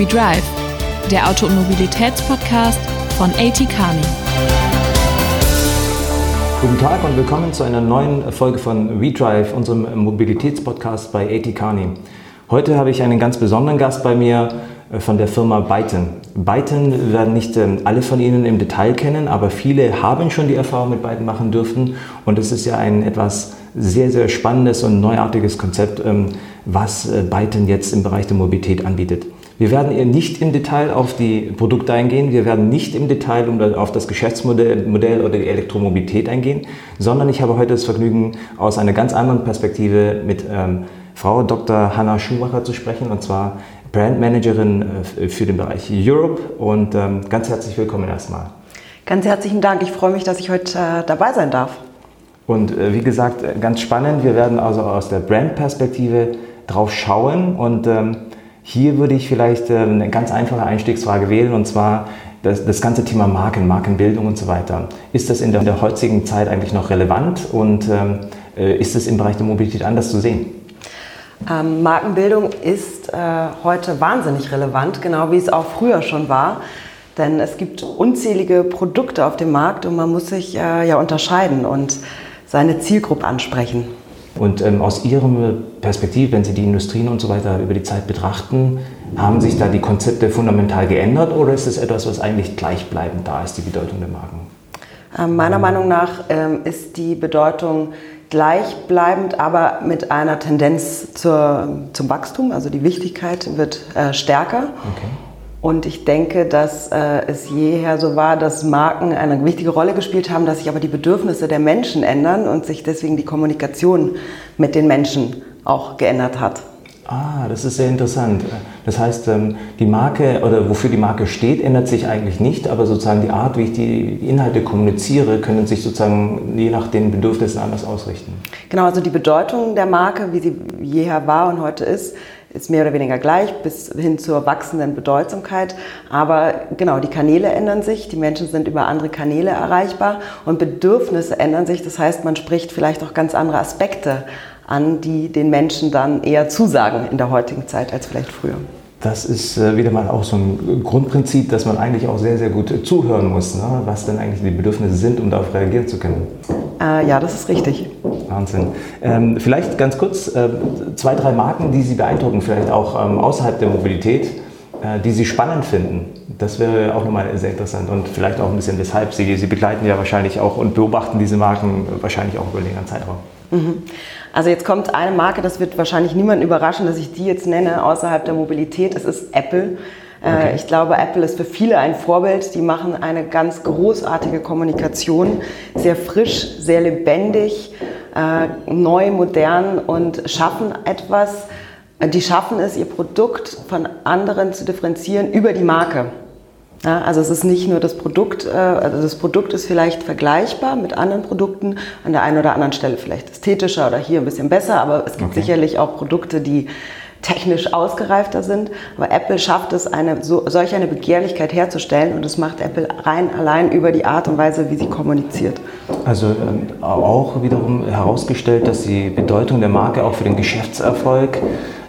We Drive, der Auto- und Mobilitätspodcast von AT Kearney. Guten Tag und willkommen zu einer neuen Folge von We Drive, unserem Mobilitätspodcast bei AT Kearney. Heute habe ich einen ganz besonderen Gast bei mir äh, von der Firma Byton. Byton werden nicht ähm, alle von Ihnen im Detail kennen, aber viele haben schon die Erfahrung mit Byton machen dürfen und es ist ja ein etwas sehr, sehr spannendes und neuartiges Konzept, ähm, was äh, Byton jetzt im Bereich der Mobilität anbietet. Wir werden nicht im Detail auf die Produkte eingehen, wir werden nicht im Detail auf das Geschäftsmodell Modell oder die Elektromobilität eingehen, sondern ich habe heute das Vergnügen, aus einer ganz anderen Perspektive mit ähm, Frau Dr. Hanna Schumacher zu sprechen, und zwar Brandmanagerin äh, für den Bereich Europe. Und ähm, ganz herzlich willkommen erstmal. Ganz herzlichen Dank. Ich freue mich, dass ich heute äh, dabei sein darf. Und äh, wie gesagt, äh, ganz spannend. Wir werden also aus der Brandperspektive drauf schauen und ähm, hier würde ich vielleicht ähm, eine ganz einfache Einstiegsfrage wählen und zwar das, das ganze Thema Marken, Markenbildung und so weiter. Ist das in der, in der heutigen Zeit eigentlich noch relevant und ähm, äh, ist es im Bereich der Mobilität anders zu sehen? Ähm, Markenbildung ist äh, heute wahnsinnig relevant, genau wie es auch früher schon war. Denn es gibt unzählige Produkte auf dem Markt und man muss sich äh, ja unterscheiden und seine Zielgruppe ansprechen. Und ähm, aus Ihrer Perspektive, wenn Sie die Industrien und so weiter über die Zeit betrachten, haben sich da die Konzepte fundamental geändert oder ist es etwas, was eigentlich gleichbleibend da ist, die Bedeutung der Marken? Ähm, meiner Meinung nach ähm, ist die Bedeutung gleichbleibend, aber mit einer Tendenz zur, zum Wachstum. Also die Wichtigkeit wird äh, stärker. Okay. Und ich denke, dass äh, es jeher so war, dass Marken eine wichtige Rolle gespielt haben, dass sich aber die Bedürfnisse der Menschen ändern und sich deswegen die Kommunikation mit den Menschen auch geändert hat. Ah, das ist sehr interessant. Das heißt, ähm, die Marke oder wofür die Marke steht, ändert sich eigentlich nicht, aber sozusagen die Art, wie ich die Inhalte kommuniziere, können sich sozusagen je nach den Bedürfnissen anders ausrichten. Genau, also die Bedeutung der Marke, wie sie jeher war und heute ist, ist mehr oder weniger gleich bis hin zur wachsenden Bedeutsamkeit. Aber genau, die Kanäle ändern sich, die Menschen sind über andere Kanäle erreichbar und Bedürfnisse ändern sich. Das heißt, man spricht vielleicht auch ganz andere Aspekte an, die den Menschen dann eher zusagen in der heutigen Zeit als vielleicht früher. Das ist äh, wieder mal auch so ein Grundprinzip, dass man eigentlich auch sehr, sehr gut zuhören muss, ne? was denn eigentlich die Bedürfnisse sind, um darauf reagieren zu können. Äh, ja, das ist richtig. Wahnsinn. Ähm, vielleicht ganz kurz äh, zwei, drei Marken, die Sie beeindrucken, vielleicht auch ähm, außerhalb der Mobilität, äh, die Sie spannend finden. Das wäre auch nochmal sehr interessant und vielleicht auch ein bisschen weshalb. Sie, Sie begleiten ja wahrscheinlich auch und beobachten diese Marken wahrscheinlich auch über einen längeren Zeitraum. Mhm. Also jetzt kommt eine Marke, das wird wahrscheinlich niemanden überraschen, dass ich die jetzt nenne außerhalb der Mobilität. Es ist Apple. Äh, okay. Ich glaube, Apple ist für viele ein Vorbild. Die machen eine ganz großartige Kommunikation, sehr frisch, sehr lebendig, äh, neu, modern und schaffen etwas. Die schaffen es, ihr Produkt von anderen zu differenzieren über die Marke. Ja, also es ist nicht nur das Produkt, äh, also das Produkt ist vielleicht vergleichbar mit anderen Produkten, an der einen oder anderen Stelle vielleicht ästhetischer oder hier ein bisschen besser, aber es gibt okay. sicherlich auch Produkte, die technisch ausgereifter sind. Aber Apple schafft es, eine, so, solch eine Begehrlichkeit herzustellen und das macht Apple rein allein über die Art und Weise, wie sie kommuniziert. Also ähm, auch wiederum herausgestellt, dass die Bedeutung der Marke auch für den Geschäftserfolg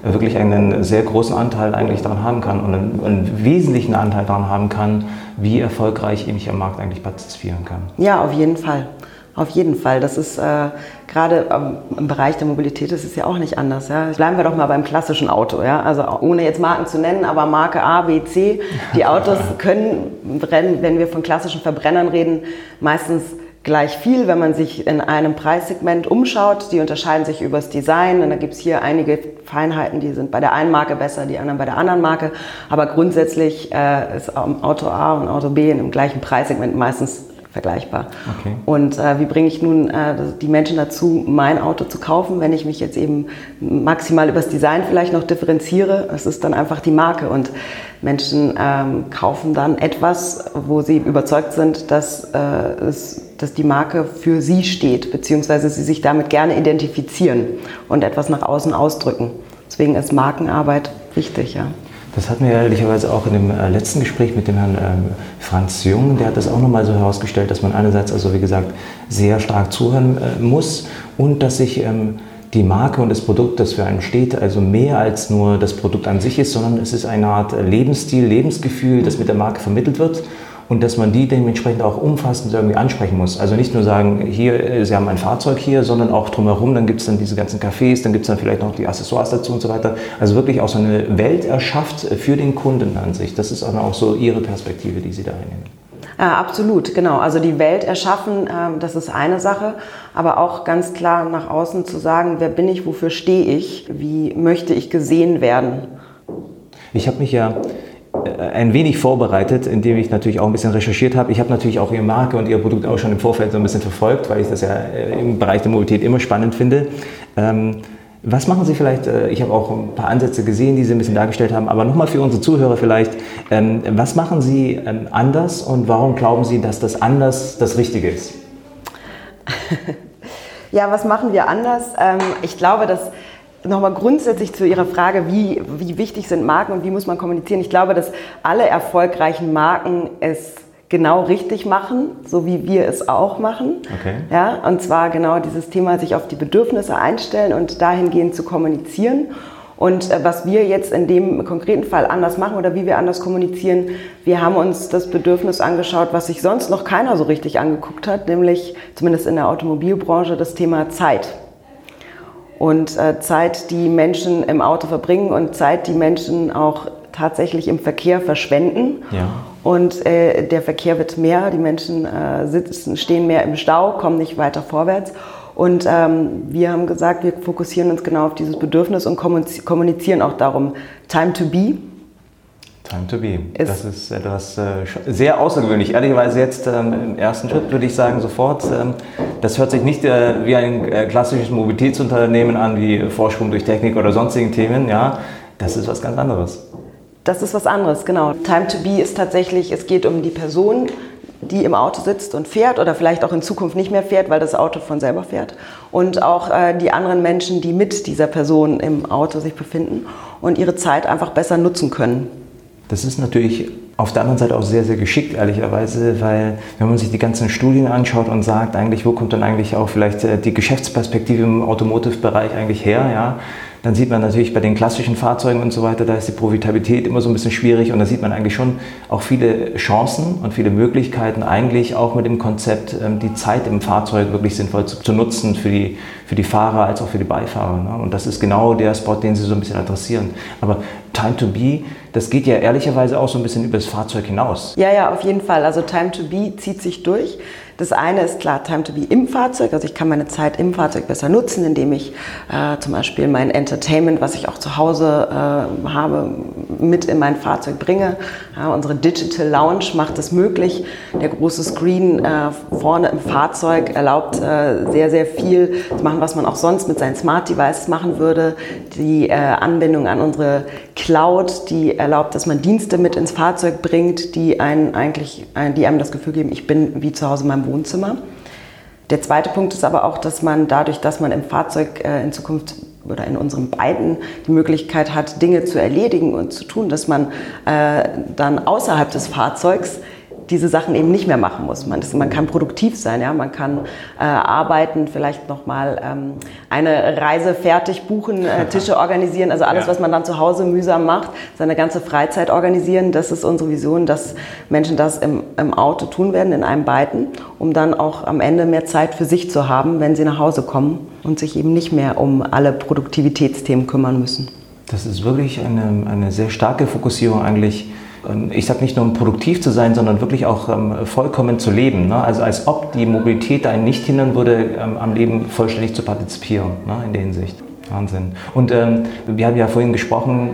wirklich einen sehr großen Anteil eigentlich daran haben kann und einen, einen wesentlichen Anteil daran haben kann, wie erfolgreich ich am Markt eigentlich partizipieren kann. Ja, auf jeden Fall. Auf jeden Fall. Das ist äh, gerade ähm, im Bereich der Mobilität ist es ja auch nicht anders. Ja? Bleiben wir doch mal beim klassischen Auto. Ja? Also ohne jetzt Marken zu nennen, aber Marke A, B, C. Die Autos können, wenn wir von klassischen Verbrennern reden, meistens gleich viel, wenn man sich in einem Preissegment umschaut. Die unterscheiden sich übers Design und da gibt es hier einige Feinheiten, die sind bei der einen Marke besser, die anderen bei der anderen Marke. Aber grundsätzlich äh, ist Auto A und Auto B im gleichen Preissegment meistens vergleichbar. Okay. Und äh, wie bringe ich nun äh, die Menschen dazu, mein Auto zu kaufen, wenn ich mich jetzt eben maximal übers Design vielleicht noch differenziere? Es ist dann einfach die Marke und Menschen ähm, kaufen dann etwas, wo sie überzeugt sind, dass, äh, es, dass die Marke für sie steht, beziehungsweise sie sich damit gerne identifizieren und etwas nach außen ausdrücken. Deswegen ist Markenarbeit wichtig, ja. Das hatten wir ehrlicherweise auch in dem äh, letzten Gespräch mit dem Herrn ähm, Franz Jung. Der hat das auch nochmal so herausgestellt, dass man einerseits, also wie gesagt, sehr stark zuhören äh, muss und dass sich ähm, die Marke und das Produkt, das für einen steht, also mehr als nur das Produkt an sich ist, sondern es ist eine Art Lebensstil, Lebensgefühl, das mit der Marke vermittelt wird und dass man die dementsprechend auch umfassend irgendwie ansprechen muss. Also nicht nur sagen, hier, äh, Sie haben ein Fahrzeug hier, sondern auch drumherum, dann gibt es dann diese ganzen Cafés, dann gibt es dann vielleicht noch die Accessoires dazu und so weiter. Also wirklich auch so eine Welt erschafft für den Kunden an sich. Das ist auch so Ihre Perspektive, die Sie da einnehmen. Ja, absolut, genau. Also die Welt erschaffen, ähm, das ist eine Sache, aber auch ganz klar nach außen zu sagen, wer bin ich, wofür stehe ich, wie möchte ich gesehen werden. Ich habe mich ja ein wenig vorbereitet, indem ich natürlich auch ein bisschen recherchiert habe. Ich habe natürlich auch Ihre Marke und Ihr Produkt auch schon im Vorfeld so ein bisschen verfolgt, weil ich das ja äh, im Bereich der Mobilität immer spannend finde. Ähm, was machen Sie vielleicht, äh, ich habe auch ein paar Ansätze gesehen, die Sie ein bisschen dargestellt haben, aber nochmal für unsere Zuhörer vielleicht, ähm, was machen Sie ähm, anders und warum glauben Sie, dass das anders das Richtige ist? Ja, was machen wir anders? Ich glaube, dass Nochmal grundsätzlich zu Ihrer Frage, wie, wie wichtig sind Marken und wie muss man kommunizieren. Ich glaube, dass alle erfolgreichen Marken es genau richtig machen, so wie wir es auch machen. Okay. Ja, und zwar genau dieses Thema, sich auf die Bedürfnisse einstellen und dahingehend zu kommunizieren. Und äh, was wir jetzt in dem konkreten Fall anders machen oder wie wir anders kommunizieren, wir haben uns das Bedürfnis angeschaut, was sich sonst noch keiner so richtig angeguckt hat, nämlich zumindest in der Automobilbranche das Thema Zeit und äh, Zeit, die Menschen im Auto verbringen und Zeit, die Menschen auch tatsächlich im Verkehr verschwenden. Ja. Und äh, der Verkehr wird mehr, die Menschen äh, sitzen, stehen mehr im Stau, kommen nicht weiter vorwärts. Und ähm, wir haben gesagt, wir fokussieren uns genau auf dieses Bedürfnis und kommunizieren auch darum, Time to be, Time to be. das ist etwas äh, sehr außergewöhnlich. Ehrlicherweise jetzt ähm, im ersten Schritt würde ich sagen sofort, ähm, das hört sich nicht äh, wie ein äh, klassisches Mobilitätsunternehmen an, wie Vorsprung durch Technik oder sonstigen Themen. Ja, das ist was ganz anderes. Das ist was anderes, genau. Time to be ist tatsächlich, es geht um die Person, die im Auto sitzt und fährt oder vielleicht auch in Zukunft nicht mehr fährt, weil das Auto von selber fährt. Und auch äh, die anderen Menschen, die mit dieser Person im Auto sich befinden und ihre Zeit einfach besser nutzen können. Das ist natürlich auf der anderen Seite auch sehr, sehr geschickt, ehrlicherweise, weil wenn man sich die ganzen Studien anschaut und sagt, eigentlich, wo kommt dann eigentlich auch vielleicht äh, die Geschäftsperspektive im Automotive-Bereich eigentlich her, ja, dann sieht man natürlich bei den klassischen Fahrzeugen und so weiter, da ist die Profitabilität immer so ein bisschen schwierig und da sieht man eigentlich schon auch viele Chancen und viele Möglichkeiten, eigentlich auch mit dem Konzept, ähm, die Zeit im Fahrzeug wirklich sinnvoll zu, zu nutzen für die, für die Fahrer als auch für die Beifahrer. Ne? Und das ist genau der Spot, den Sie so ein bisschen adressieren. Aber Time to Be, das geht ja ehrlicherweise auch so ein bisschen über das Fahrzeug hinaus. Ja, ja, auf jeden Fall. Also Time to Be zieht sich durch. Das eine ist klar Time to be im Fahrzeug, also ich kann meine Zeit im Fahrzeug besser nutzen, indem ich äh, zum Beispiel mein Entertainment, was ich auch zu Hause äh, habe, mit in mein Fahrzeug bringe. Ja, unsere Digital Lounge macht es möglich. Der große Screen äh, vorne im Fahrzeug erlaubt äh, sehr, sehr viel zu machen, was man auch sonst mit seinen Smart Devices machen würde. Die äh, Anbindung an unsere Cloud, die erlaubt, dass man Dienste mit ins Fahrzeug bringt, die einen eigentlich, die einem das Gefühl geben, ich bin wie zu Hause in meinem Wohnzimmer. Der zweite Punkt ist aber auch, dass man dadurch, dass man im Fahrzeug äh, in Zukunft oder in unseren beiden die Möglichkeit hat, Dinge zu erledigen und zu tun, dass man äh, dann außerhalb des Fahrzeugs diese Sachen eben nicht mehr machen muss. Man, man kann produktiv sein, ja? man kann äh, arbeiten, vielleicht nochmal ähm, eine Reise fertig buchen, äh, Tische organisieren, also alles, ja. was man dann zu Hause mühsam macht, seine ganze Freizeit organisieren. Das ist unsere Vision, dass Menschen das im, im Auto tun werden, in einem beiden, um dann auch am Ende mehr Zeit für sich zu haben, wenn sie nach Hause kommen und sich eben nicht mehr um alle Produktivitätsthemen kümmern müssen. Das ist wirklich eine, eine sehr starke Fokussierung eigentlich ich sage nicht nur um produktiv zu sein, sondern wirklich auch ähm, vollkommen zu leben. Ne? Also als ob die Mobilität einen nicht hindern würde, ähm, am Leben vollständig zu partizipieren, ne? in der Hinsicht. Wahnsinn. Und ähm, wir haben ja vorhin gesprochen,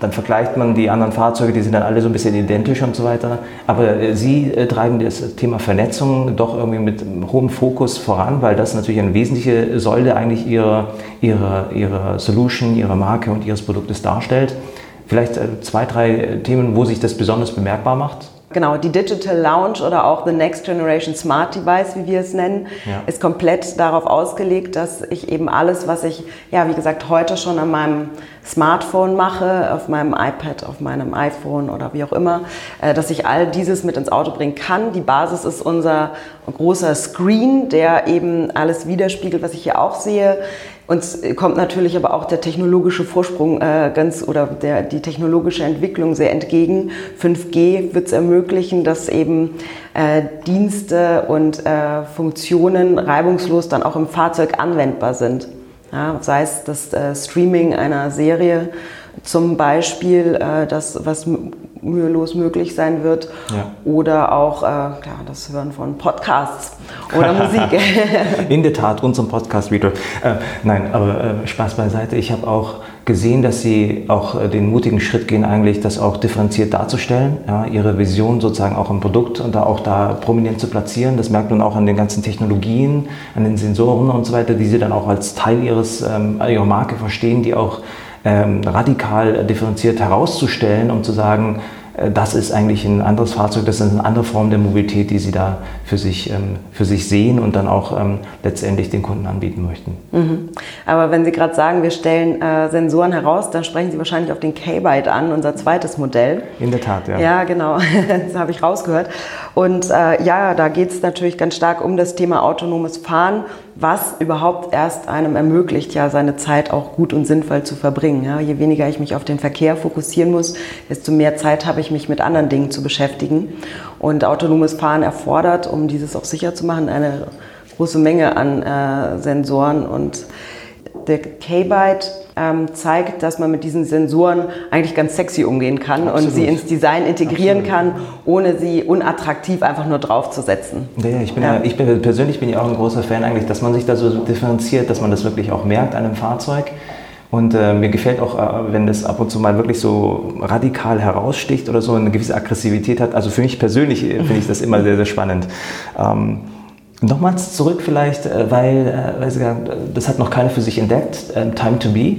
dann vergleicht man die anderen Fahrzeuge, die sind dann alle so ein bisschen identisch und so weiter. Aber äh, Sie äh, treiben das Thema Vernetzung doch irgendwie mit hohem Fokus voran, weil das natürlich eine wesentliche Säule eigentlich Ihrer, ihrer, ihrer Solution, Ihrer Marke und Ihres Produktes darstellt. Vielleicht äh, zwei, drei Themen, wo sich das besonders bemerkbar macht? Genau, die Digital Lounge oder auch the Next Generation Smart Device, wie wir es nennen, ja. ist komplett darauf ausgelegt, dass ich eben alles, was ich, ja, wie gesagt, heute schon an meinem Smartphone mache, auf meinem iPad, auf meinem iPhone oder wie auch immer, äh, dass ich all dieses mit ins Auto bringen kann. Die Basis ist unser großer Screen, der eben alles widerspiegelt, was ich hier auch sehe. Uns kommt natürlich aber auch der technologische Vorsprung äh, ganz oder der, die technologische Entwicklung sehr entgegen. 5G wird es ermöglichen, dass eben äh, Dienste und äh, Funktionen reibungslos dann auch im Fahrzeug anwendbar sind. Ja, sei es das äh, Streaming einer Serie zum Beispiel, äh, das, was mühelos möglich sein wird. Ja. Oder auch äh, klar, das Hören von Podcasts oder Musik. In der Tat, unserem Podcast Reader. Äh, nein, aber äh, Spaß beiseite. Ich habe auch gesehen, dass Sie auch äh, den mutigen Schritt gehen, eigentlich das auch differenziert darzustellen, ja, Ihre Vision sozusagen auch im Produkt und da auch da prominent zu platzieren. Das merkt man auch an den ganzen Technologien, an den Sensoren und so weiter, die Sie dann auch als Teil Ihres, ähm, Ihrer Marke verstehen, die auch ähm, radikal differenziert herauszustellen, um zu sagen, äh, das ist eigentlich ein anderes Fahrzeug, das ist eine andere Form der Mobilität, die Sie da für sich, ähm, für sich sehen und dann auch ähm, letztendlich den Kunden anbieten möchten. Mhm. Aber wenn Sie gerade sagen, wir stellen äh, Sensoren heraus, dann sprechen Sie wahrscheinlich auf den K-Byte an, unser zweites Modell. In der Tat, ja. Ja, genau, das habe ich rausgehört. Und äh, ja, da geht es natürlich ganz stark um das Thema autonomes Fahren was überhaupt erst einem ermöglicht, ja seine Zeit auch gut und sinnvoll zu verbringen. Ja, je weniger ich mich auf den Verkehr fokussieren muss, desto mehr Zeit habe ich mich mit anderen Dingen zu beschäftigen. Und autonomes Fahren erfordert, um dieses auch sicher zu machen, eine große Menge an äh, Sensoren und der K-Byte ähm, zeigt, dass man mit diesen Sensoren eigentlich ganz sexy umgehen kann Absolut. und sie ins Design integrieren Absolut. kann, ohne sie unattraktiv einfach nur draufzusetzen. Ja, ja, ich, bin ja. ich bin, persönlich bin ja auch ein großer Fan eigentlich, dass man sich da so differenziert, dass man das wirklich auch merkt an einem Fahrzeug. Und äh, mir gefällt auch, äh, wenn das ab und zu mal wirklich so radikal heraussticht oder so eine gewisse Aggressivität hat. Also für mich persönlich äh, finde ich das immer sehr, sehr spannend. Ähm, Nochmals zurück vielleicht, äh, weil, äh, weil Sie sagen, das hat noch keiner für sich entdeckt, ähm, Time to Be.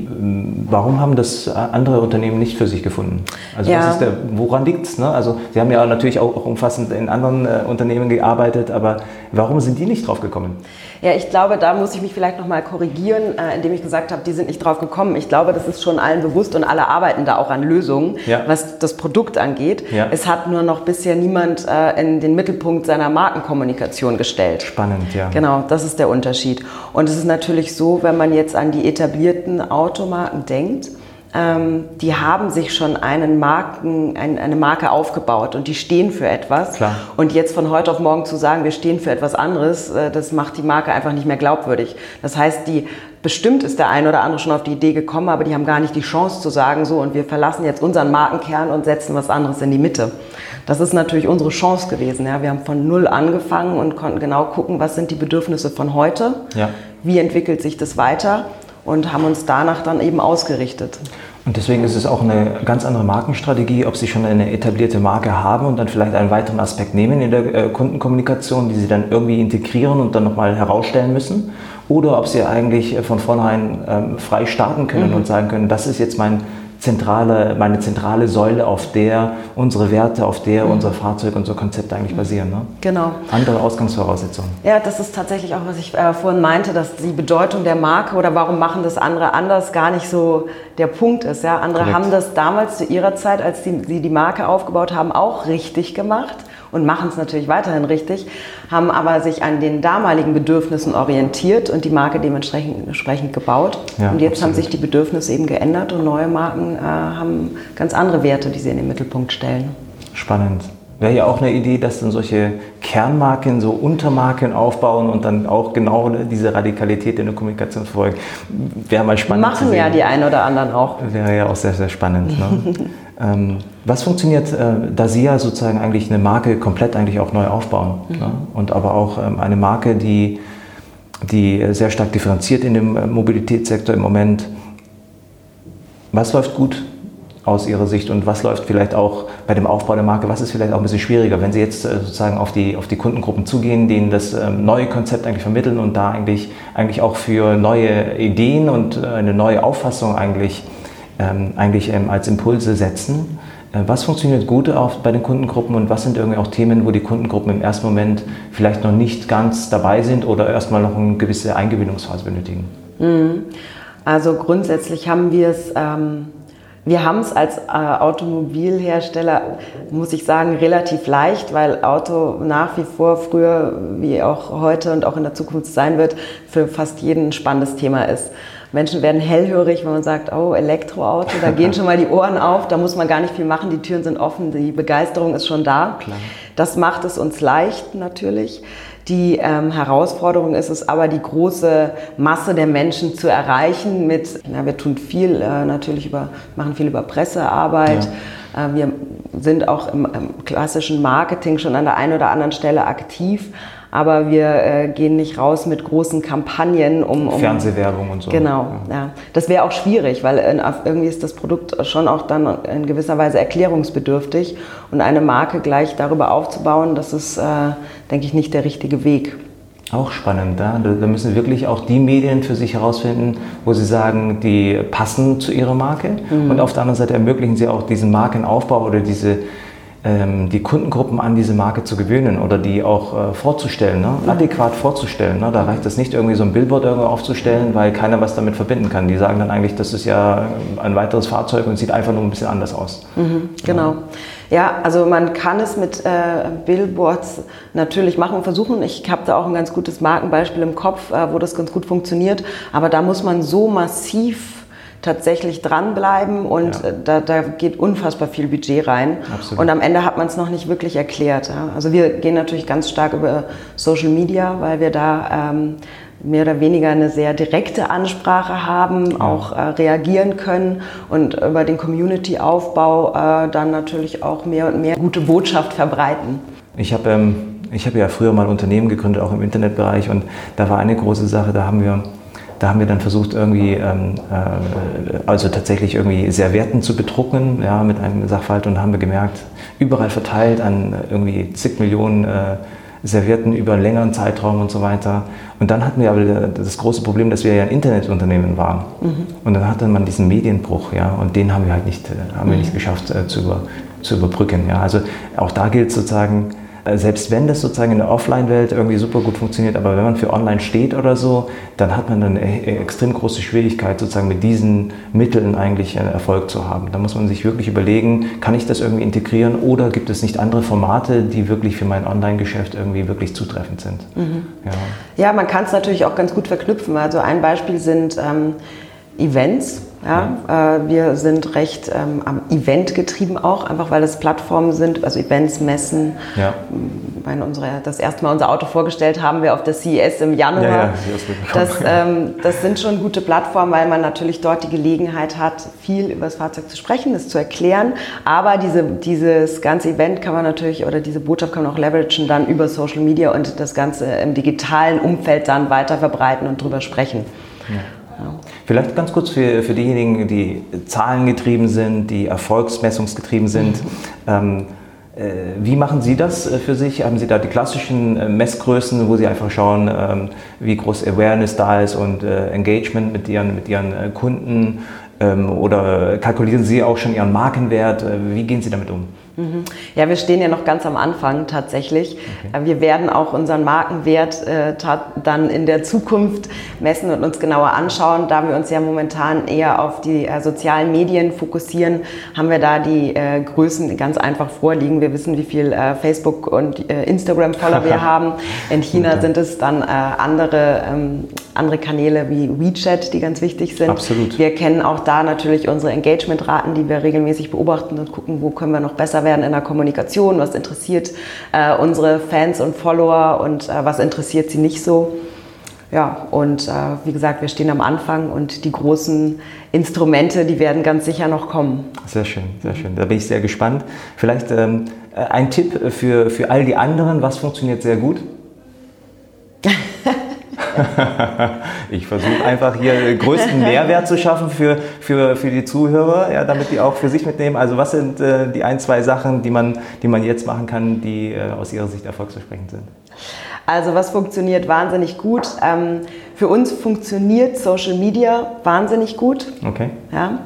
Warum haben das andere Unternehmen nicht für sich gefunden? Also ja. der, woran liegt es? Ne? Also Sie haben ja natürlich auch, auch umfassend in anderen äh, Unternehmen gearbeitet, aber warum sind die nicht drauf gekommen? Ja, ich glaube, da muss ich mich vielleicht nochmal korrigieren, äh, indem ich gesagt habe, die sind nicht drauf gekommen. Ich glaube, das ist schon allen bewusst und alle arbeiten da auch an Lösungen, ja. was das Produkt angeht. Ja. Es hat nur noch bisher niemand äh, in den Mittelpunkt seiner Markenkommunikation gestellt. Spannend, ja. Genau, das ist der Unterschied. Und es ist natürlich so, wenn man jetzt an die etablierten Automarken denkt, die haben sich schon einen Marken, ein, eine Marke aufgebaut und die stehen für etwas. Klar. Und jetzt von heute auf morgen zu sagen, wir stehen für etwas anderes, äh, das macht die Marke einfach nicht mehr glaubwürdig. Das heißt, die bestimmt ist der eine oder andere schon auf die Idee gekommen, aber die haben gar nicht die Chance zu sagen, so und wir verlassen jetzt unseren Markenkern und setzen was anderes in die Mitte. Das ist natürlich unsere Chance gewesen. Ja. Wir haben von null angefangen und konnten genau gucken, was sind die Bedürfnisse von heute, ja. wie entwickelt sich das weiter und haben uns danach dann eben ausgerichtet. Und deswegen ist es auch eine ganz andere Markenstrategie, ob Sie schon eine etablierte Marke haben und dann vielleicht einen weiteren Aspekt nehmen in der äh, Kundenkommunikation, die Sie dann irgendwie integrieren und dann nochmal herausstellen müssen, oder ob Sie eigentlich von vornherein ähm, frei starten können mhm. und sagen können, das ist jetzt mein zentrale, meine zentrale Säule, auf der unsere Werte, auf der mhm. unser Fahrzeug, unser Konzept eigentlich basieren. Ne? Genau. Andere Ausgangsvoraussetzungen. Ja, das ist tatsächlich auch, was ich äh, vorhin meinte, dass die Bedeutung der Marke oder warum machen das andere anders gar nicht so der Punkt ist. Ja? Andere Korrekt. haben das damals zu ihrer Zeit, als sie die Marke aufgebaut haben, auch richtig gemacht und machen es natürlich weiterhin richtig, haben aber sich an den damaligen Bedürfnissen orientiert und die Marke dementsprechend entsprechend gebaut. Ja, und jetzt absolut. haben sich die Bedürfnisse eben geändert und neue Marken äh, haben ganz andere Werte, die sie in den Mittelpunkt stellen. Spannend. Wäre ja auch eine Idee, dass dann solche Kernmarken so Untermarken aufbauen und dann auch genau diese Radikalität in der Kommunikation verfolgen. Wäre mal spannend. Machen ja die einen oder anderen auch. Wäre ja auch sehr, sehr spannend. Ne? ähm, was funktioniert, äh, da Sie ja sozusagen eigentlich eine Marke komplett eigentlich auch neu aufbauen mhm. ne? und aber auch ähm, eine Marke, die, die sehr stark differenziert in dem äh, Mobilitätssektor im Moment. Was läuft gut? aus Ihrer Sicht und was läuft vielleicht auch bei dem Aufbau der Marke, was ist vielleicht auch ein bisschen schwieriger, wenn Sie jetzt äh, sozusagen auf die, auf die Kundengruppen zugehen, denen das ähm, neue Konzept eigentlich vermitteln und da eigentlich, eigentlich auch für neue Ideen und äh, eine neue Auffassung eigentlich, eigentlich ähm, als Impulse setzen. Äh, was funktioniert gut auf, bei den Kundengruppen und was sind irgendwie auch Themen, wo die Kundengruppen im ersten Moment vielleicht noch nicht ganz dabei sind oder erstmal noch eine gewisse Eingewöhnungsphase benötigen? Mhm. Also grundsätzlich haben wir es ähm, wir haben es als äh, Automobilhersteller, muss ich sagen, relativ leicht, weil Auto nach wie vor früher wie auch heute und auch in der Zukunft sein wird, für fast jeden ein spannendes Thema ist. Menschen werden hellhörig, wenn man sagt, oh, Elektroauto, da gehen schon mal die Ohren auf, da muss man gar nicht viel machen, die Türen sind offen, die Begeisterung ist schon da. Klar. Das macht es uns leicht natürlich. Die ähm, Herausforderung ist es aber, die große Masse der Menschen zu erreichen mit, ja, wir tun viel äh, natürlich über, machen viel über Pressearbeit. Ja. Äh, wir sind auch im klassischen Marketing schon an der einen oder anderen Stelle aktiv aber wir äh, gehen nicht raus mit großen Kampagnen um, um Fernsehwerbung und so. Genau, ja. ja. Das wäre auch schwierig, weil äh, irgendwie ist das Produkt schon auch dann in gewisser Weise erklärungsbedürftig und eine Marke gleich darüber aufzubauen, das ist, äh, denke ich, nicht der richtige Weg. Auch spannend, ja? da müssen wirklich auch die Medien für sich herausfinden, wo sie sagen, die passen zu ihrer Marke mhm. und auf der anderen Seite ermöglichen sie auch diesen Markenaufbau oder diese die Kundengruppen an diese Marke zu gewöhnen oder die auch äh, vorzustellen, ne? Adäquat vorzustellen. Ne? Da reicht es nicht irgendwie so ein Billboard irgendwo aufzustellen, weil keiner was damit verbinden kann. Die sagen dann eigentlich, das ist ja ein weiteres Fahrzeug und sieht einfach nur ein bisschen anders aus. Mhm, genau. Ja. also man kann es mit äh, Billboards natürlich machen und versuchen. Ich habe da auch ein ganz gutes Markenbeispiel im Kopf, äh, wo das ganz gut funktioniert. Aber da muss man so massiv tatsächlich dranbleiben und ja. da, da, geht unfassbar viel Budget rein. Absolut. Und am Ende hat man es noch nicht wirklich erklärt. Ja. Also wir gehen natürlich ganz stark über Social Media, weil wir da ähm, mehr oder weniger eine sehr direkte Ansprache haben, auch äh, reagieren können und über den Community-Aufbau äh, dann natürlich auch mehr und mehr gute Botschaft verbreiten. Ich habe ähm, hab ja früher mal Unternehmen gegründet, auch im Internetbereich und da war eine große Sache, da haben wir da haben wir dann versucht, irgendwie, ähm, äh, also tatsächlich irgendwie Servietten zu bedrucken, ja, mit einem Sachverhalt und haben wir gemerkt, überall verteilt an irgendwie zig Millionen äh, Servietten über einen längeren Zeitraum und so weiter. Und dann hatten wir aber das große Problem, dass wir ja ein Internetunternehmen waren. Mhm. Und dann hatte man diesen Medienbruch, ja, und den haben wir halt nicht, äh, haben wir nicht mhm. geschafft äh, zu, über, zu überbrücken. Ja. Also auch da gilt sozusagen, äh, selbst wenn das sozusagen in der Offline-Welt irgendwie super gut funktioniert, aber wenn man für Online steht oder so, dann hat man eine e-, extrem große Schwierigkeit, sozusagen mit diesen Mitteln eigentlich einen Erfolg zu haben. Da muss man sich wirklich überlegen, kann ich das irgendwie integrieren oder gibt es nicht andere Formate, die wirklich für mein Online-Geschäft irgendwie wirklich zutreffend sind? Mhm. Ja. ja. man kann es natürlich auch ganz gut verknüpfen. Also ein Beispiel sind ähm, Events. Ja, äh, wir sind recht ähm, am Event getrieben auch, einfach weil es Plattformen sind, also Events, Messen. Ja. Meine, unsere, das erste Mal unser Auto vorgestellt haben wir auf der CES im Januar. Ja, ja, das, ähm, das sind schon gute Plattformen, weil man natürlich dort die Gelegenheit hat, viel über das Fahrzeug zu sprechen, das zu erklären. Aber diese, dieses ganze Event kann man natürlich oder diese Botschaft kann man auch leveragen dann über Social Media und das Ganze im digitalen Umfeld dann weiter verbreiten und drüber sprechen. Ja. Vielleicht ganz kurz für, für diejenigen, die zahlengetrieben sind, die erfolgsmessungsgetrieben sind. Mhm. Ähm, äh, wie machen Sie das äh, für sich? Haben Sie da die klassischen äh, Messgrößen, wo Sie einfach schauen, ähm, wie groß Awareness da ist und Engagement mit Ihren, mit Ihren Kunden? Ähm, oder kalkulieren Sie auch schon Ihren Markenwert? Wie gehen Sie damit um? Ja, wir stehen ja noch ganz am Anfang tatsächlich. Okay. Wir werden auch unseren Markenwert äh, dann in der Zukunft messen und uns genauer anschauen. Da wir uns ja momentan eher auf die äh, sozialen Medien fokussieren, haben wir da die äh, Größen ganz einfach vorliegen. Wir wissen, wie viel äh, Facebook und äh, Instagram-Follower wir haben. In China okay. sind es dann äh, andere, ähm, andere Kanäle wie WeChat, die ganz wichtig sind. Absolut. Wir kennen auch da natürlich unsere Engagement-Raten, die wir regelmäßig beobachten und gucken, wo können wir noch besser werden werden in der Kommunikation, was interessiert äh, unsere Fans und Follower und äh, was interessiert sie nicht so. Ja, und äh, wie gesagt, wir stehen am Anfang und die großen Instrumente, die werden ganz sicher noch kommen. Sehr schön, sehr schön. Da bin ich sehr gespannt. Vielleicht ähm, äh, ein Tipp für, für all die anderen, was funktioniert sehr gut? ich versuche einfach hier größten Mehrwert zu schaffen für, für, für die Zuhörer, ja, damit die auch für sich mitnehmen. Also was sind äh, die ein, zwei Sachen, die man, die man jetzt machen kann, die äh, aus Ihrer Sicht erfolgsversprechend sind? Also was funktioniert wahnsinnig gut? Ähm, für uns funktioniert Social Media wahnsinnig gut. Okay. Ja.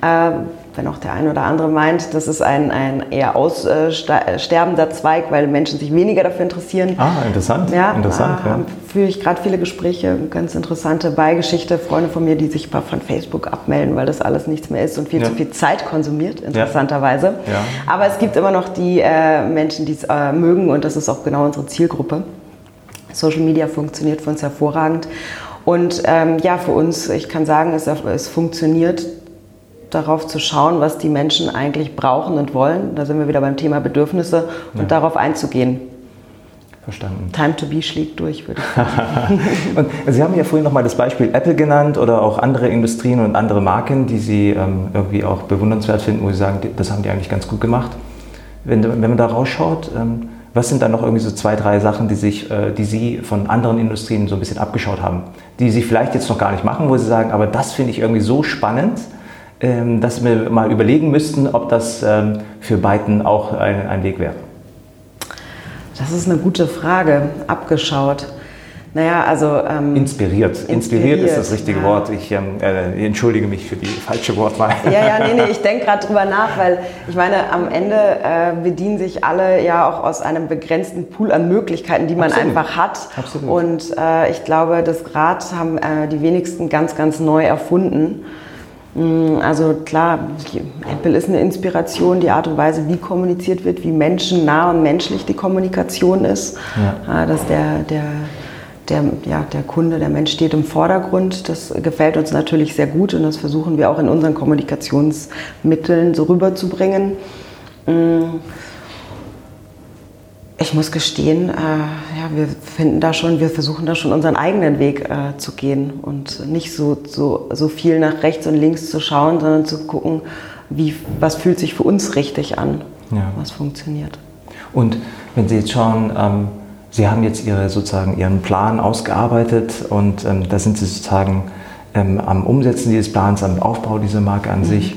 Ähm, wenn auch der eine oder andere meint, das ist ein, ein eher aussterbender Zweig, weil Menschen sich weniger dafür interessieren. Ah, interessant. Ja, interessant, äh, ja. führe ich gerade viele Gespräche, ganz interessante Beigeschichte, Freunde von mir, die sich von Facebook abmelden, weil das alles nichts mehr ist und viel ja. zu viel Zeit konsumiert, interessanterweise. Ja. Aber es gibt immer noch die äh, Menschen, die es äh, mögen und das ist auch genau unsere Zielgruppe. Social Media funktioniert für uns hervorragend. Und ähm, ja, für uns, ich kann sagen, es, es funktioniert darauf zu schauen, was die Menschen eigentlich brauchen und wollen. Da sind wir wieder beim Thema Bedürfnisse und ja. darauf einzugehen. Verstanden. Time to be schlägt durch, würde ich sagen. und Sie haben ja vorhin nochmal das Beispiel Apple genannt oder auch andere Industrien und andere Marken, die Sie ähm, irgendwie auch bewundernswert finden, wo Sie sagen, das haben die eigentlich ganz gut gemacht. Wenn, wenn man da rausschaut, ähm, was sind dann noch irgendwie so zwei, drei Sachen, die, sich, äh, die Sie von anderen Industrien so ein bisschen abgeschaut haben, die Sie vielleicht jetzt noch gar nicht machen, wo Sie sagen, aber das finde ich irgendwie so spannend, dass wir mal überlegen müssten, ob das ähm, für beiden auch ein, ein Weg wäre? Das ist eine gute Frage. Abgeschaut. Naja, also. Ähm, inspiriert. inspiriert. inspiriert. ist das richtige ja. Wort. Ich ähm, äh, entschuldige mich für die falsche Wortwahl. Ja, ja, nee, nee, ich denke gerade drüber nach, weil ich meine, am Ende äh, bedienen sich alle ja auch aus einem begrenzten Pool an Möglichkeiten, die man Absolut. einfach hat. Absolut. Und äh, ich glaube, das Rad haben äh, die wenigsten ganz, ganz neu erfunden. Mm, also klar, Apple ist eine Inspiration, die Art und Weise, wie kommuniziert wird, wie menschennah und menschlich die Kommunikation ist. Ja. Dass der, der, der, ja, der Kunde, der Mensch steht im Vordergrund. Das gefällt uns natürlich sehr gut und das versuchen wir auch in unseren Kommunikationsmitteln so rüberzubringen. Ich muss gestehen, äh, ja, wir finden da schon, wir versuchen da schon unseren eigenen Weg äh, zu gehen und nicht so, so, so viel nach rechts und links zu schauen, sondern zu gucken, wie, was fühlt sich für uns richtig an, ja. was funktioniert. Und wenn Sie jetzt schauen, ähm, Sie haben jetzt Ihre, sozusagen Ihren Plan ausgearbeitet und ähm, da sind Sie sozusagen ähm, am Umsetzen dieses Plans, am Aufbau dieser Marke an mhm. sich.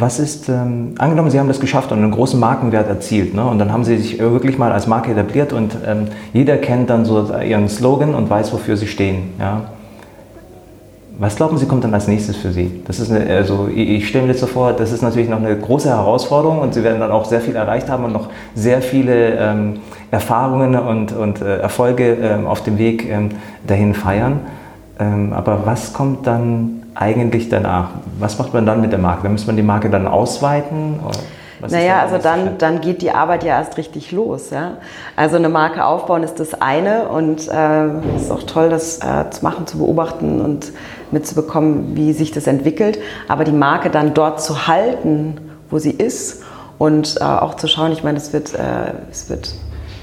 Was ist, ähm, angenommen, Sie haben das geschafft und einen großen Markenwert erzielt ne? und dann haben Sie sich wirklich mal als Marke etabliert und ähm, jeder kennt dann so Ihren Slogan und weiß, wofür Sie stehen. Ja? Was glauben Sie, kommt dann als nächstes für Sie? Das ist eine, also ich stelle mir das so vor, das ist natürlich noch eine große Herausforderung und Sie werden dann auch sehr viel erreicht haben und noch sehr viele ähm, Erfahrungen und, und äh, Erfolge ähm, auf dem Weg ähm, dahin feiern. Ähm, aber was kommt dann eigentlich danach? Was macht man dann mit der Marke? Dann muss man die Marke dann ausweiten? naja, also dann, dann geht die Arbeit ja erst richtig los. Ja? Also eine Marke aufbauen ist das eine und äh, es ist auch toll, das äh, zu machen, zu beobachten und mitzubekommen, wie sich das entwickelt. Aber die Marke dann dort zu halten, wo sie ist und äh, auch zu schauen, ich meine, es wird, äh, es wird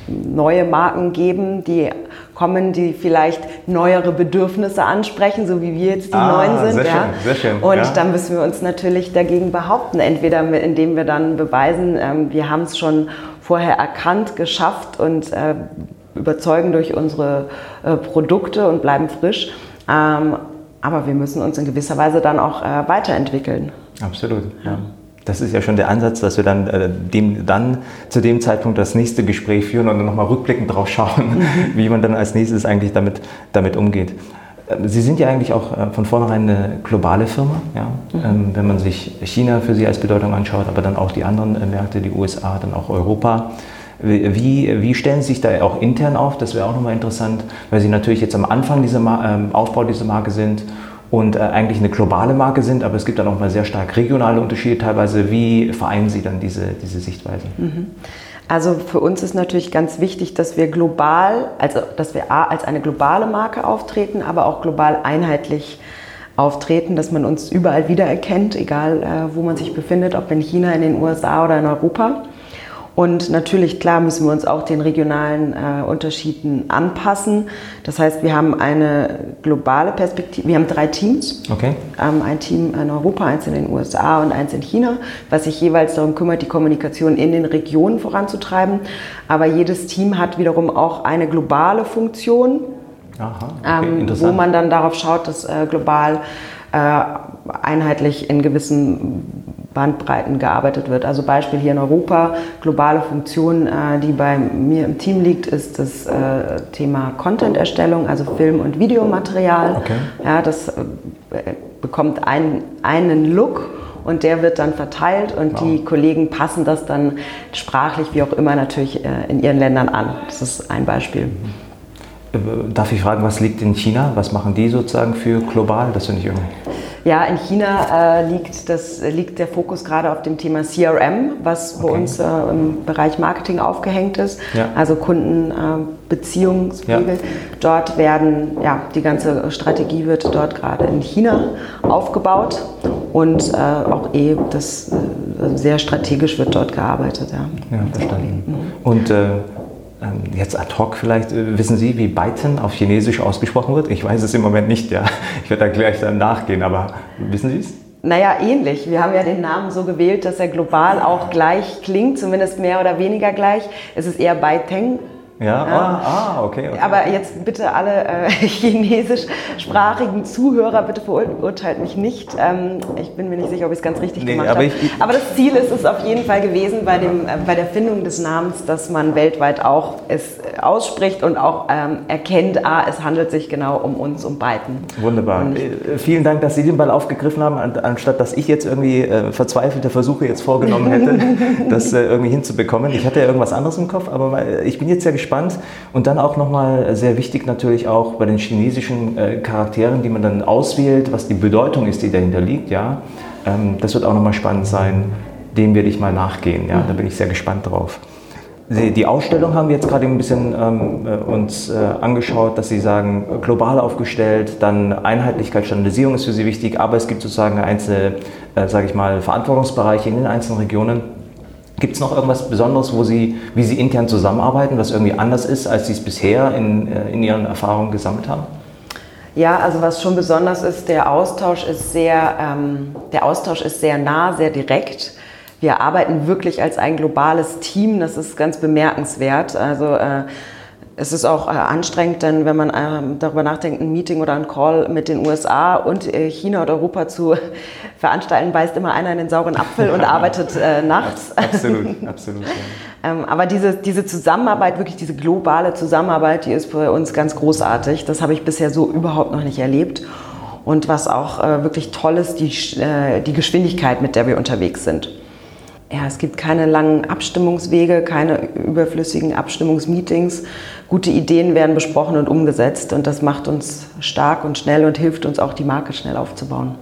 neue Marken geben, die kommen, die vielleicht neuere Bedürfnisse ansprechen, so wie wir jetzt die ah, neuen sind. Sehr ja. schön, sehr schön. Und ja. dann müssen wir uns natürlich dagegen behaupten, entweder indem wir dann beweisen, ähm, wir haben es schon vorher erkannt, geschafft und äh, überzeugen durch unsere äh, Produkte und bleiben frisch. Ähm, aber wir müssen uns in gewisser Weise dann auch äh, weiterentwickeln. Absolut. Ja. Das ist ja schon der Ansatz, dass wir dann, äh, dem, dann zu dem Zeitpunkt das nächste Gespräch führen und dann nochmal rückblickend drauf schauen, mhm. wie man dann als nächstes eigentlich damit, damit umgeht. Ähm, Sie sind ja eigentlich auch äh, von vornherein eine globale Firma, ja? Mhm. Ähm, wenn man sich China für Sie als Bedeutung anschaut, aber dann auch die anderen äh, Märkte, die USA, dann auch Europa. Wie, wie stellen Sie sich da auch intern auf? Das wäre auch nochmal interessant, weil Sie natürlich jetzt am Anfang dieser ähm, Aufbau dieser Marke sind und äh, eigentlich eine globale Marke sind, aber es gibt dann auch mal sehr stark regionale Unterschiede teilweise. Wie vereinen Sie dann diese, diese Sichtweise? Mhm. Also für uns ist natürlich ganz wichtig, dass wir global, also dass wir A, als eine globale Marke auftreten, aber auch global einheitlich auftreten, dass man uns überall wiedererkennt, egal äh, wo man sich befindet, ob in China, in den USA oder in Europa. Und natürlich, klar, müssen wir uns auch den regionalen äh, Unterschieden anpassen. Das heißt, wir haben eine globale Perspektive. Wir haben drei Teams. Okay. Ähm, ein Team in Europa, eins in den USA und eins in China, was sich jeweils darum kümmert, die Kommunikation in den Regionen voranzutreiben. Aber jedes Team hat wiederum auch eine globale Funktion, Aha, okay, ähm, wo man dann darauf schaut, dass äh, global äh, einheitlich in gewissen Bandbreiten gearbeitet wird. Also Beispiel hier in Europa, globale Funktion, äh, die bei mir im Team liegt, ist das äh, Thema Content-Erstellung, also Film- und Videomaterial. Okay. Ja, das äh, bekommt ein, einen Look und der wird dann verteilt und wow. die Kollegen passen das dann sprachlich, wie auch immer, natürlich in ihren Ländern an. Das ist ein Beispiel. Darf ich fragen, was liegt in China? Was machen die sozusagen für global? Das finde ich irgendwie. Ja, in China äh, liegt, das, liegt der Fokus gerade auf dem Thema CRM, was bei uns äh, im Bereich Marketing aufgehängt ist, ja. also Kundenbeziehungswege. Äh, ja. Dort werden, ja, die ganze Strategie wird dort gerade in China aufgebaut und äh, auch eh das äh, sehr strategisch wird dort gearbeitet. Ja, ja verstanden. Mhm. Und äh, jetzt ad hoc vielleicht, äh, wissen Sie, wie Byton auf Chinesisch ausgesprochen wird? Ich weiß es im Moment nicht, ja. Ich werde da gleich dann nachgehen, aber wissen Sie es? Naja, ähnlich. Wir haben ja den Namen so gewählt, dass er global auch gleich klingt, zumindest mehr oder weniger gleich. Es ist eher Byteng ja, ja. Ah, ah, okay, okay. Aber jetzt bitte alle äh, chinesischsprachigen Zuhörer, bitte verurteilt mich nicht. Ähm, ich bin mir nicht sicher, ob ich es ganz richtig nee, gemacht habe. Aber das Ziel ist es auf jeden Fall gewesen bei, dem, äh, bei der Findung des Namens, dass man weltweit auch es ausspricht und auch ähm, erkennt, ah, es handelt sich genau um uns, um beiden. Wunderbar. Äh, vielen Dank, dass Sie den Ball aufgegriffen haben, an, anstatt dass ich jetzt irgendwie äh, verzweifelte Versuche jetzt vorgenommen hätte, das äh, irgendwie hinzubekommen. Ich hatte ja irgendwas anderes im Kopf, aber ich bin jetzt ja gespannt gespannt. Und dann auch nochmal sehr wichtig natürlich auch bei den chinesischen äh, Charakteren, die man dann auswählt, was die Bedeutung ist, die dahinter liegt. Ja? Ähm, das wird auch nochmal spannend sein. Dem werde ich mal nachgehen. Ja? Da bin ich sehr gespannt drauf. Die Ausstellung haben wir jetzt gerade ein bisschen ähm, äh, uns äh, angeschaut, dass Sie sagen, global aufgestellt, dann Einheitlichkeit, Standardisierung ist für Sie wichtig, aber es gibt sozusagen einzelne, äh, sage ich mal, Verantwortungsbereiche in den einzelnen Regionen. Gibt es noch irgendwas Besonderes, wo Sie, wie Sie intern zusammenarbeiten, was irgendwie anders ist, als Sie es bisher in, äh, in Ihren Erfahrungen gesammelt haben? Ja, also was schon besonders ist, der Austausch ist sehr, ähm, der Austausch ist sehr nah, sehr direkt. Wir arbeiten wirklich als ein globales Team, das ist ganz bemerkenswert. Also äh, es ist auch äh, anstrengend, denn wenn man äh, darüber nachdenkt, ein Meeting oder ein Call mit den USA und äh, China oder Europa zu veranstalten, beißt immer einer in den sauren Apfel und arbeitet äh, nachts. Absolut, absolut. Ja. ähm, aber diese, diese Zusammenarbeit, wirklich diese globale Zusammenarbeit, die ist bei uns ganz großartig. Das habe ich bisher so überhaupt noch nicht erlebt. Und was auch äh, wirklich toll ist, die, äh, die Geschwindigkeit, mit der wir unterwegs sind ja, es gibt keine langen Abstimmungswege, keine überflüssigen Abstimmungsmeetings. Gute Ideen werden besprochen und umgesetzt und das macht uns stark und schnell und hilft uns auch, die Marke schnell aufzubauen.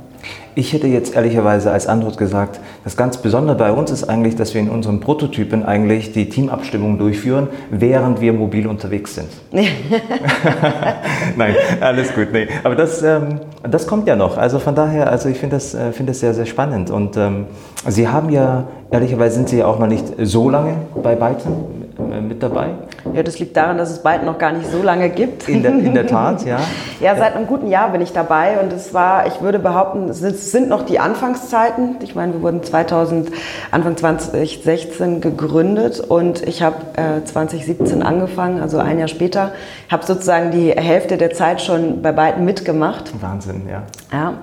Ich hätte jetzt ehrlicherweise als Antwort gesagt, das ganz Besondere bei uns ist eigentlich, dass wir in unseren Prototypen eigentlich die Teamabstimmung durchführen, während wir mobil unterwegs sind. Nein, alles gut. Nee. Aber das, ähm, das kommt ja noch. Also von daher, also ich finde das, äh, find das sehr, sehr spannend. Und ähm, Sie haben ja, ehrlicherweise sind Sie ja auch noch nicht so lange bei Byton mit dabei? Ja, das liegt daran, dass es Byton noch gar nicht so lange gibt. In der, in der Tat, ja. ja, seit einem guten Jahr bin ich dabei und es war, ich würde behaupten, es sind noch die Anfangszeiten. Ich meine, wir wurden 2000, Anfang 2016 gegründet und ich habe äh, 2017 angefangen, also ein Jahr später. Ich habe sozusagen die Hälfte der Zeit schon bei Byton mitgemacht. Wahnsinn, ja. Ja.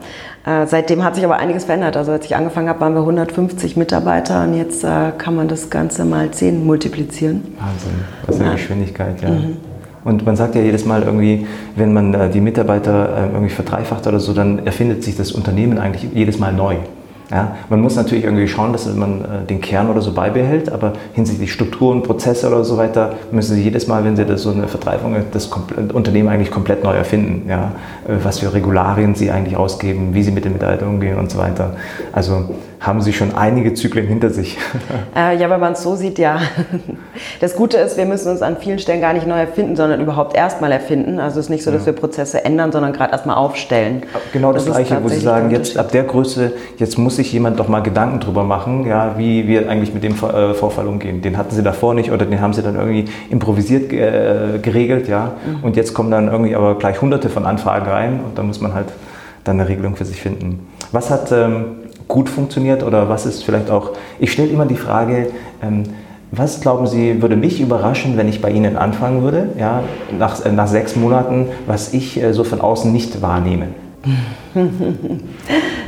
Äh, seitdem hat sich aber einiges verändert. Also als ich angefangen habe, waren wir 150 Mitarbeiter und jetzt äh, kann man das Ganze mal 10 multiplizieren. Wahnsinn, was eine ja. Geschwindigkeit, ja. Mhm. Und man sagt ja jedes Mal irgendwie, wenn man äh, die Mitarbeiter äh, irgendwie verdreifacht oder so, dann erfindet sich das Unternehmen eigentlich jedes Mal neu. Ja, man muss natürlich irgendwie schauen, dass man äh, den Kern oder so beibehält, aber hinsichtlich Strukturen, Prozesse oder so weiter müssen Sie jedes Mal, wenn Sie das so eine Vertreibung, das Unternehmen eigentlich komplett neu erfinden. Ja, äh, was für Regularien Sie eigentlich ausgeben, wie Sie mit den Mitarbeitern umgehen und so weiter. Also haben Sie schon einige Zyklen hinter sich. Äh, ja, wenn man es so sieht, ja. Das Gute ist, wir müssen uns an vielen Stellen gar nicht neu erfinden, sondern überhaupt erstmal erfinden. Also es ist nicht so, dass ja. wir Prozesse ändern, sondern gerade erstmal aufstellen. Genau das, das Gleiche, wo Sie sagen, jetzt ab der Größe, jetzt muss sich jemand doch mal Gedanken drüber machen, ja, wie wir eigentlich mit dem äh, Vorfall umgehen. Den hatten Sie davor nicht oder den haben Sie dann irgendwie improvisiert äh, geregelt, ja. Mhm. Und jetzt kommen dann irgendwie aber gleich hunderte von Anfragen rein und da muss man halt dann eine Regelung für sich finden. Was hat ähm, gut funktioniert oder was ist vielleicht auch, ich stelle immer die Frage, ähm, was glauben Sie, würde mich überraschen, wenn ich bei Ihnen anfangen würde, ja, nach, äh, nach sechs Monaten, was ich äh, so von außen nicht wahrnehme?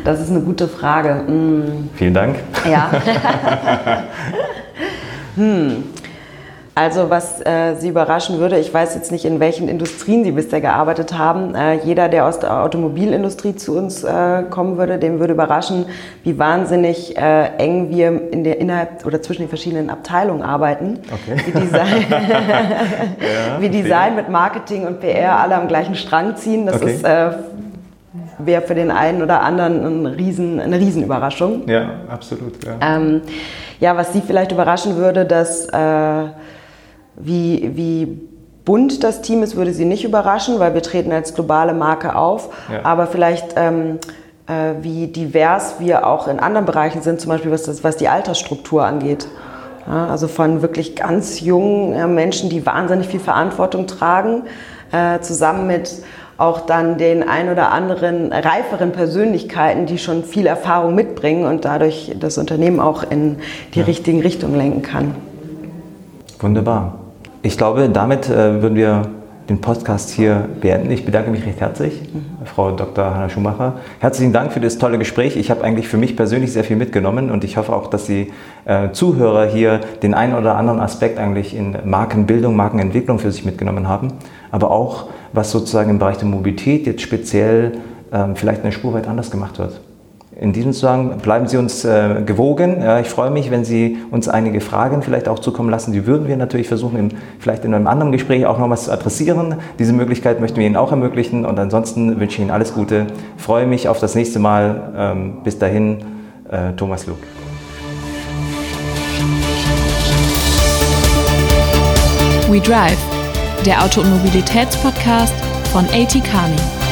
Das ist eine gute Frage. Hm. Vielen Dank. Ja. hm. Also was äh, Sie überraschen würde, ich weiß jetzt nicht, in welchen Industrien Sie bisher gearbeitet haben. Äh, jeder, der aus der Automobilindustrie zu uns äh, kommen würde, dem würde überraschen, wie wahnsinnig äh, eng wir in der, innerhalb oder zwischen den verschiedenen Abteilungen arbeiten. Okay. Wie Design, ja, wie Design mit Marketing und PR alle am gleichen Strang ziehen. Das okay. ist äh, wäre für den einen oder anderen ein Riesen, eine Riesenüberraschung. Ja, absolut. Ja. Ähm, ja, was Sie vielleicht überraschen würde, dass äh, wie, wie bunt das Team ist, würde Sie nicht überraschen, weil wir treten als globale Marke auf. Ja. Aber vielleicht ähm, äh, wie divers wir auch in anderen Bereichen sind, zum Beispiel was, das, was die Altersstruktur angeht. Ja, also von wirklich ganz jungen äh, Menschen, die wahnsinnig viel Verantwortung tragen, äh, zusammen mit auch dann den ein oder anderen reiferen Persönlichkeiten, die schon viel Erfahrung mitbringen und dadurch das Unternehmen auch in die ja. richtigen Richtungen lenken kann. Wunderbar. Ich glaube, damit äh, würden wir den Podcast hier beenden. Ich bedanke mich recht herzlich, mhm. Frau Dr. Hanna Schumacher. Herzlichen Dank für das tolle Gespräch. Ich habe eigentlich für mich persönlich sehr viel mitgenommen und ich hoffe auch, dass die äh, Zuhörer hier den einen oder anderen Aspekt eigentlich in Markenbildung, Markenentwicklung für sich mitgenommen haben, aber auch was sozusagen im Bereich der Mobilität jetzt speziell ähm, vielleicht eine Spur weit anders gemacht wird. In diesem Zusammenhang bleiben Sie uns äh, gewogen. Ja, ich freue mich, wenn Sie uns einige Fragen vielleicht auch zukommen lassen. Die würden wir natürlich versuchen, im, vielleicht in einem anderen Gespräch auch noch was zu adressieren. Diese Möglichkeit möchten wir Ihnen auch ermöglichen. Und ansonsten wünsche ich Ihnen alles Gute. Freue mich auf das nächste Mal. Ähm, bis dahin, äh, Thomas Luke. We Drive, der Auto- und Mobilitätspodcast von AT Carney.